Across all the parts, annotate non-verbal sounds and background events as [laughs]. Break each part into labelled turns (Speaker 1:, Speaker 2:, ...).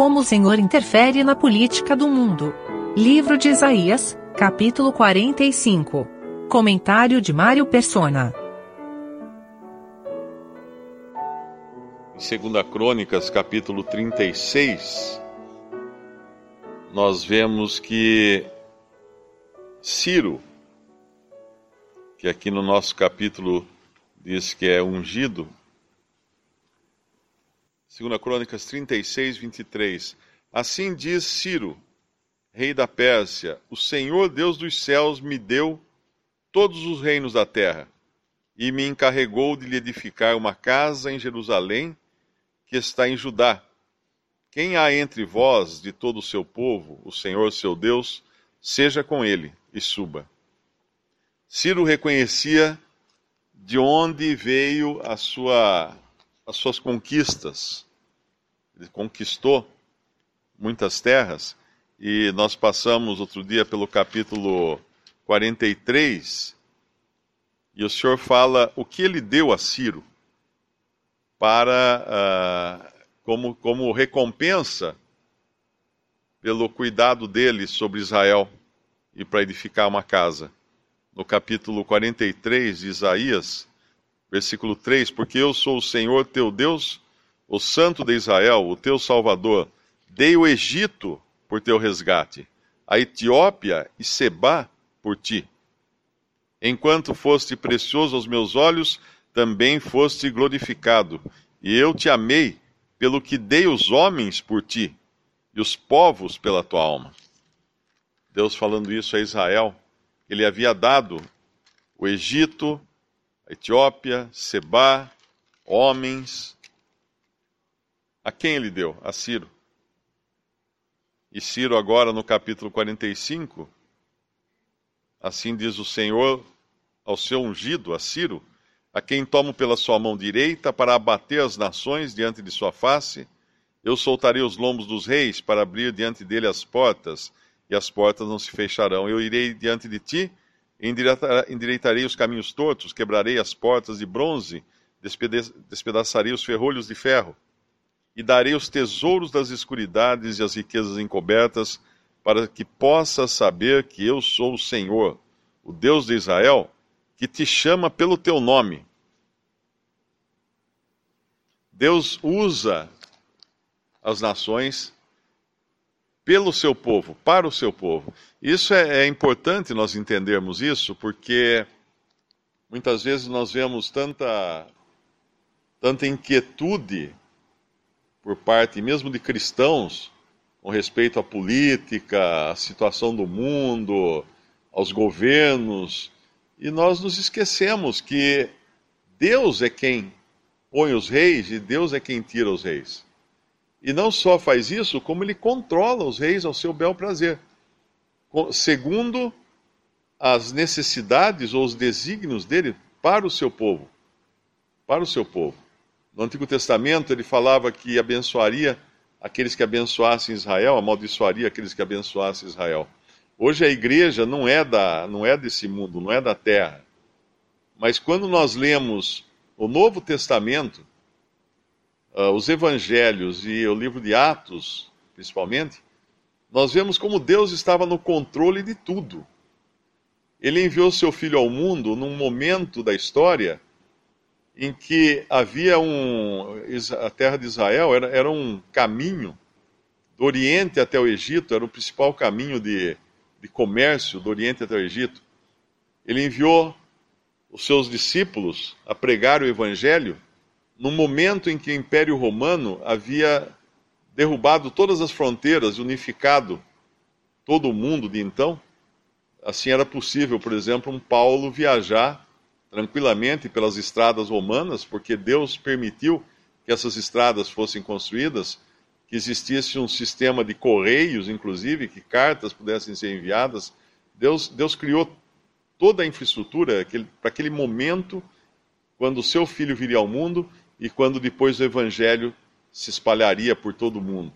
Speaker 1: Como o Senhor interfere na política do mundo. Livro de Isaías, capítulo 45. Comentário de Mário Persona.
Speaker 2: Em 2 Crônicas, capítulo 36, nós vemos que Ciro, que aqui no nosso capítulo diz que é ungido, 2 Crônicas 36, 23. Assim diz Ciro, rei da Pérsia: O Senhor Deus dos céus me deu todos os reinos da terra e me encarregou de lhe edificar uma casa em Jerusalém, que está em Judá. Quem há entre vós de todo o seu povo, o Senhor seu Deus, seja com ele e suba. Ciro reconhecia de onde veio a sua, as suas conquistas ele conquistou muitas terras, e nós passamos outro dia pelo capítulo 43, e o Senhor fala o que ele deu a Ciro para uh, como, como recompensa pelo cuidado dele sobre Israel e para edificar uma casa. No capítulo 43 de Isaías, versículo 3: Porque eu sou o Senhor teu Deus o Santo de Israel, o teu Salvador, dei o Egito por teu resgate, a Etiópia e Seba por ti. Enquanto foste precioso aos meus olhos, também foste glorificado, e eu te amei pelo que dei os homens por ti, e os povos pela tua alma. Deus falando isso a Israel, ele havia dado o Egito, a Etiópia, Seba, homens, a quem ele deu? A Ciro. E Ciro, agora no capítulo 45, assim diz o Senhor ao seu ungido, a Ciro, a quem tomo pela sua mão direita para abater as nações diante de sua face. Eu soltarei os lombos dos reis para abrir diante dele as portas, e as portas não se fecharão. Eu irei diante de ti, endireitarei os caminhos tortos, quebrarei as portas de bronze, despedaçarei os ferrolhos de ferro e darei os tesouros das escuridades e as riquezas encobertas, para que possas saber que eu sou o Senhor, o Deus de Israel, que te chama pelo teu nome. Deus usa as nações pelo seu povo, para o seu povo. Isso é, é importante nós entendermos isso, porque muitas vezes nós vemos tanta, tanta inquietude por parte mesmo de cristãos com respeito à política, à situação do mundo, aos governos, e nós nos esquecemos que Deus é quem põe os reis e Deus é quem tira os reis. E não só faz isso, como ele controla os reis ao seu bel prazer, segundo as necessidades ou os desígnios dele para o seu povo. Para o seu povo. No Antigo Testamento, ele falava que abençoaria aqueles que abençoassem Israel, amaldiçoaria aqueles que abençoassem Israel. Hoje a igreja não é, da, não é desse mundo, não é da terra. Mas quando nós lemos o Novo Testamento, uh, os Evangelhos e o livro de Atos, principalmente, nós vemos como Deus estava no controle de tudo. Ele enviou seu filho ao mundo num momento da história em que havia um. A terra de Israel era, era um caminho do Oriente até o Egito, era o principal caminho de, de comércio do Oriente até o Egito. Ele enviou os seus discípulos a pregar o Evangelho no momento em que o Império Romano havia derrubado todas as fronteiras, unificado todo o mundo de então. Assim era possível, por exemplo, um Paulo viajar tranquilamente pelas estradas romanas, porque Deus permitiu que essas estradas fossem construídas, que existisse um sistema de correios, inclusive, que cartas pudessem ser enviadas. Deus, Deus criou toda a infraestrutura para aquele momento, quando o seu filho viria ao mundo e quando depois o evangelho se espalharia por todo o mundo.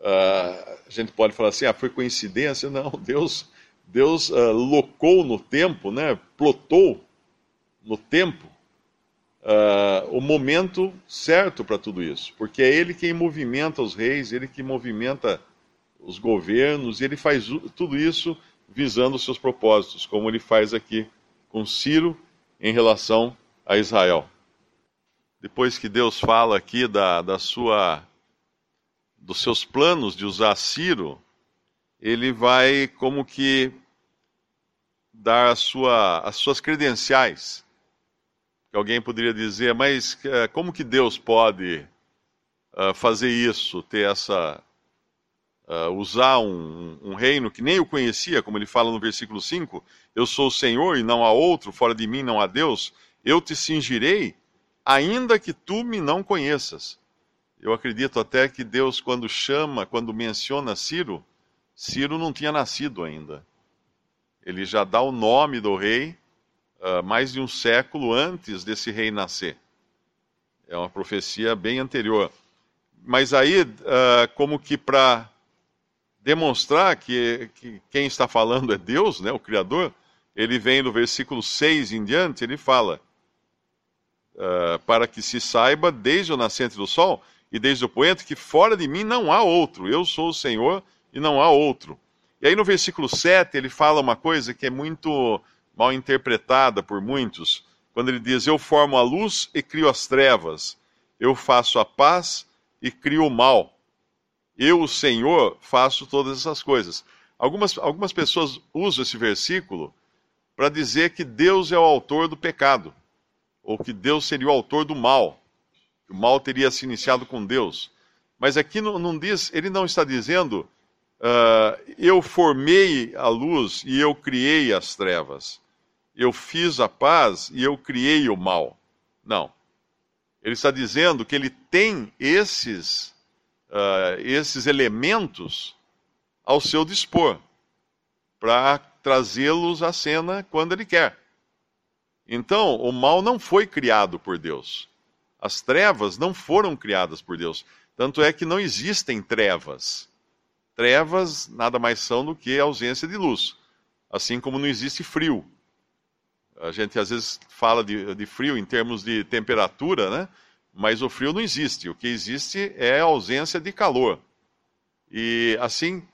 Speaker 2: Uh, a gente pode falar assim, ah, foi coincidência? Não, Deus, Deus uh, locou no tempo, né, plotou no tempo, uh, o momento certo para tudo isso, porque é ele quem movimenta os reis, ele que movimenta os governos, e ele faz tudo isso visando os seus propósitos, como ele faz aqui com Ciro em relação a Israel. Depois que Deus fala aqui da, da sua, dos seus planos de usar Ciro, ele vai como que dar sua, as suas credenciais. Que alguém poderia dizer, mas eh, como que Deus pode uh, fazer isso, ter essa uh, usar um, um, reino que nem eu conhecia, como ele fala no versículo 5, eu sou o Senhor e não há outro, fora de mim não há Deus, eu te cingirei, ainda que tu me não conheças. Eu acredito até que Deus, quando chama, quando menciona Ciro, Ciro não tinha nascido ainda. Ele já dá o nome do rei uh, mais de um século antes desse rei nascer. É uma profecia bem anterior. Mas aí, uh, como que para demonstrar que, que, quem está falando é Deus, né, o Criador, ele vem do versículo 6 em diante, ele fala: uh, Para que se saiba desde o nascente do sol e desde o poente que fora de mim não há outro, eu sou o Senhor e não há outro. E aí no versículo 7 ele fala uma coisa que é muito mal interpretada por muitos, quando ele diz: Eu formo a luz e crio as trevas, eu faço a paz e crio o mal eu, o Senhor, faço todas essas coisas. Algumas, algumas pessoas usam esse versículo para dizer que Deus é o autor do pecado, ou que Deus seria o autor do mal, o mal teria se iniciado com Deus. Mas aqui não, não diz, ele não está dizendo, uh, eu formei a luz e eu criei as trevas, eu fiz a paz e eu criei o mal. Não. Ele está dizendo que ele tem esses uh, esses elementos ao seu dispor, para trazê-los à cena quando ele quer. Então, o mal não foi criado por Deus. As trevas não foram criadas por Deus. Tanto é que não existem trevas. Trevas nada mais são do que ausência de luz. Assim como não existe frio. A gente às vezes fala de, de frio em termos de temperatura, né? mas o frio não existe. O que existe é a ausência de calor. E assim,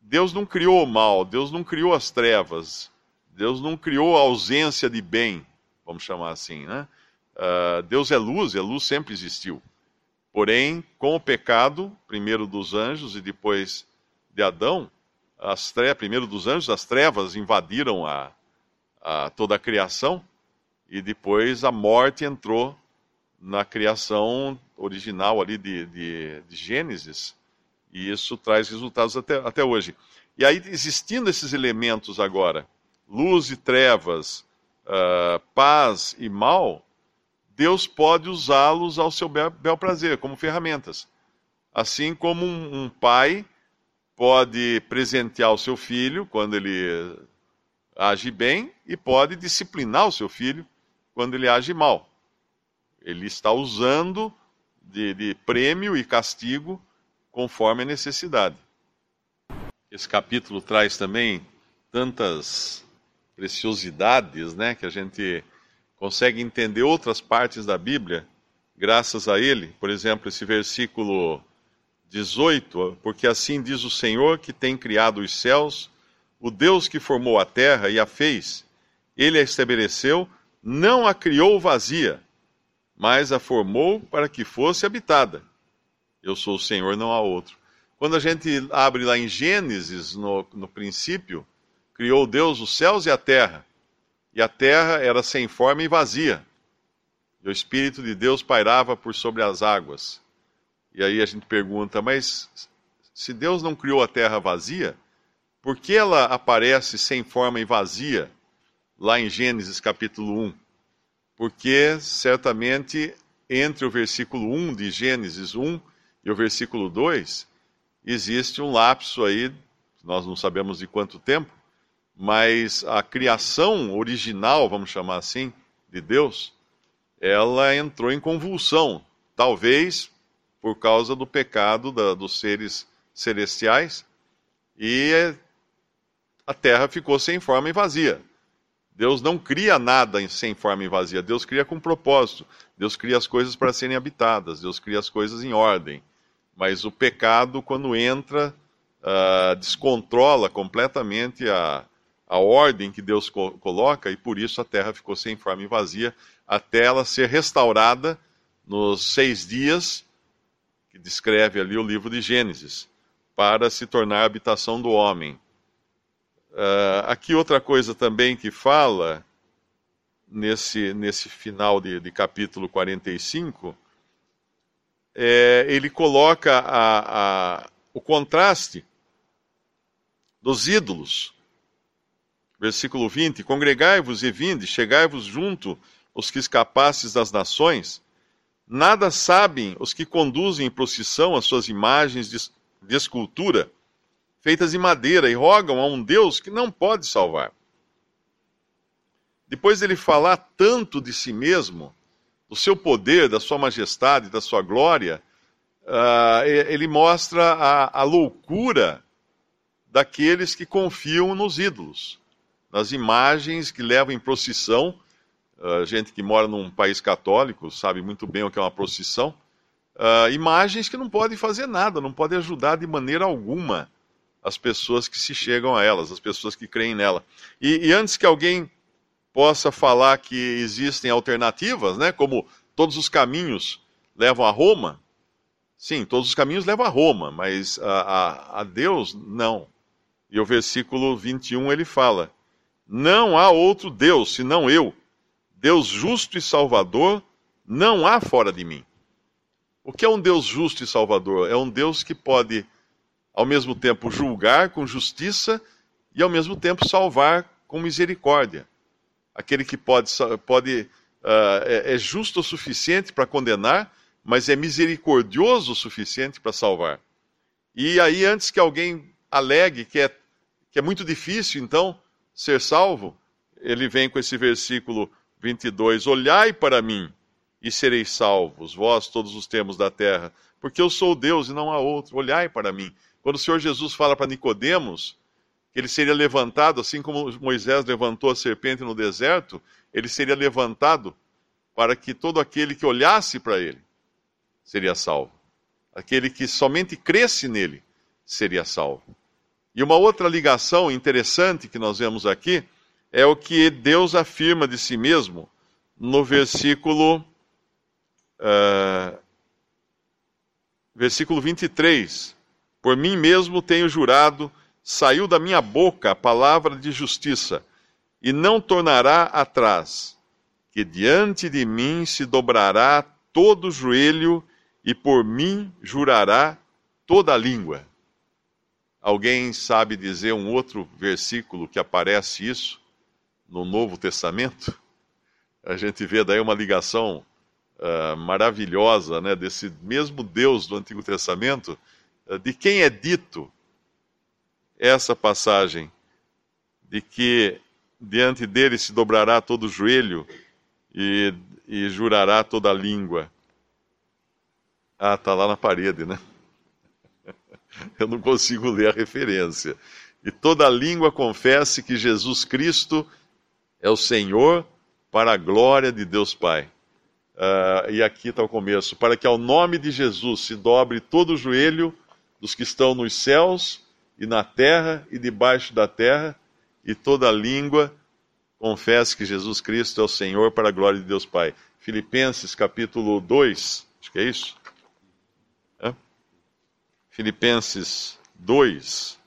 Speaker 2: Deus não criou o mal, Deus não criou as trevas, Deus não criou a ausência de bem, vamos chamar assim, né? Uh, Deus é luz e a luz sempre existiu. Porém, com o pecado, primeiro dos anjos e depois de Adão, as tre primeiro dos anjos, as trevas invadiram a, a toda a criação e depois a morte entrou na criação original ali de, de, de Gênesis, e isso traz resultados até, até hoje. E aí, existindo esses elementos agora, luz e trevas, uh, paz e mal, Deus pode usá-los ao seu bel, bel, prazer, como ferramentas. Assim como um, um pai pode presentear o seu filho quando ele age bem e pode disciplinar o seu filho quando ele age mal. Ele está usando de, de prêmio e castigo conforme a necessidade. Esse capítulo traz também tantas preciosidades, né, que a gente consegue entender outras partes da Bíblia graças a ele. Por exemplo, esse versículo 18, porque assim diz o Senhor que tem criado os céus, o Deus que formou a terra e a fez, ele a estabeleceu, não a criou vazia, mas a formou para que fosse habitada. Eu sou o Senhor, não há outro. Quando a gente abre lá em Gênesis, no, no princípio, criou Deus os céus e a terra. E a terra era sem forma e vazia. E o Espírito de Deus pairava por sobre as águas. E aí a gente pergunta, mas se Deus não criou a terra vazia, por que ela aparece sem forma e vazia lá em Gênesis capítulo 1? porque certamente entre o versículo 1 de Gênesis 1 e o versículo 2 existe um lapso aí, nós não sabemos de quanto tempo, mas a criação original, vamos chamar assim, de Deus, ela entrou em convulsão, talvez por causa do pecado da, dos seres celestiais, e a terra ficou sem forma e vazia. Deus não cria nada sem forma e vazia. Deus cria com propósito. Deus cria as coisas para serem habitadas. Deus cria as coisas em ordem. Mas o pecado, quando entra, uh, descontrola completamente a, a ordem que Deus co coloca e por isso a terra ficou sem forma e vazia até ela ser restaurada nos seis dias que descreve ali o livro de Gênesis para se tornar a habitação do homem. Uh, aqui outra coisa também que fala nesse, nesse final de, de capítulo 45, é, ele coloca a, a, o contraste dos ídolos. Versículo 20: Congregai-vos e vinde, chegai-vos junto os que escapastes das nações. Nada sabem os que conduzem em procissão as suas imagens de, de escultura feitas de madeira, e rogam a um Deus que não pode salvar. Depois ele falar tanto de si mesmo, do seu poder, da sua majestade, da sua glória, uh, ele mostra a, a loucura daqueles que confiam nos ídolos, nas imagens que levam em procissão. Uh, gente que mora num país católico sabe muito bem o que é uma procissão. Uh, imagens que não podem fazer nada, não podem ajudar de maneira alguma as pessoas que se chegam a elas, as pessoas que creem nela. E, e antes que alguém possa falar que existem alternativas, né, como todos os caminhos levam a Roma, sim, todos os caminhos levam a Roma, mas a, a, a Deus, não. E o versículo 21 ele fala: Não há outro Deus senão eu, Deus justo e salvador, não há fora de mim. O que é um Deus justo e salvador? É um Deus que pode ao mesmo tempo julgar com justiça e ao mesmo tempo salvar com misericórdia. Aquele que pode, pode uh, é, é justo o suficiente para condenar, mas é misericordioso o suficiente para salvar. E aí, antes que alguém alegue que é, que é muito difícil, então, ser salvo, ele vem com esse versículo 22: Olhai para mim e sereis salvos, vós, todos os termos da terra, porque eu sou Deus e não há outro. Olhai para mim. Quando o Senhor Jesus fala para Nicodemos que ele seria levantado, assim como Moisés levantou a serpente no deserto, ele seria levantado para que todo aquele que olhasse para ele seria salvo. Aquele que somente cresce nele seria salvo. E uma outra ligação interessante que nós vemos aqui é o que Deus afirma de si mesmo no versículo, uh, versículo 23. Por mim mesmo tenho jurado, saiu da minha boca a palavra de justiça, e não tornará atrás, que diante de mim se dobrará todo joelho, e por mim jurará toda a língua. Alguém sabe dizer um outro versículo que aparece isso no Novo Testamento? A gente vê daí uma ligação uh, maravilhosa né, desse mesmo Deus do Antigo Testamento de quem é dito essa passagem, de que diante dele se dobrará todo joelho e, e jurará toda língua. Ah, está lá na parede, né? [laughs] Eu não consigo ler a referência. E toda língua confesse que Jesus Cristo é o Senhor para a glória de Deus Pai. Uh, e aqui está o começo: para que ao nome de Jesus se dobre todo o joelho dos que estão nos céus e na terra e debaixo da terra, e toda língua confesse que Jesus Cristo é o Senhor para a glória de Deus Pai. Filipenses capítulo 2, acho que é isso. É? Filipenses 2,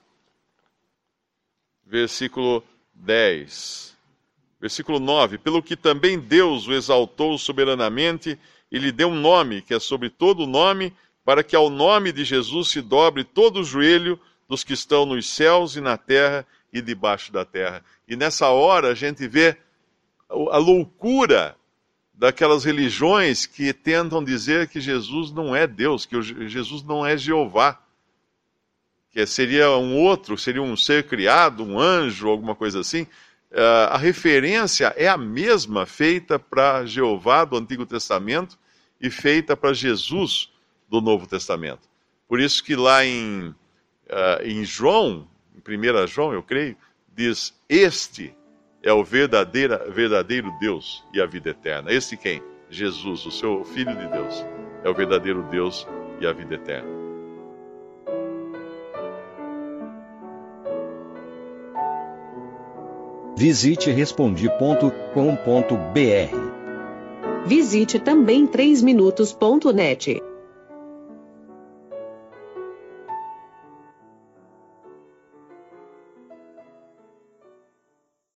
Speaker 2: versículo 10. Versículo 9: Pelo que também Deus o exaltou soberanamente e lhe deu um nome que é sobre todo nome para que ao nome de Jesus se dobre todo o joelho dos que estão nos céus e na terra e debaixo da terra. E nessa hora a gente vê a loucura daquelas religiões que tentam dizer que Jesus não é Deus, que Jesus não é Jeová, que seria um outro, seria um ser criado, um anjo, alguma coisa assim. Uh, a referência é a mesma feita para Jeová do Antigo Testamento e feita para Jesus do Novo Testamento. Por isso que lá em, uh, em João, em 1 João, eu creio, diz: Este é o verdadeira, verdadeiro Deus e a vida eterna. Esse quem? Jesus, o seu Filho de Deus, é o verdadeiro Deus e a vida eterna.
Speaker 3: Visite respondi.com.br.
Speaker 4: Visite também 3minutos.net.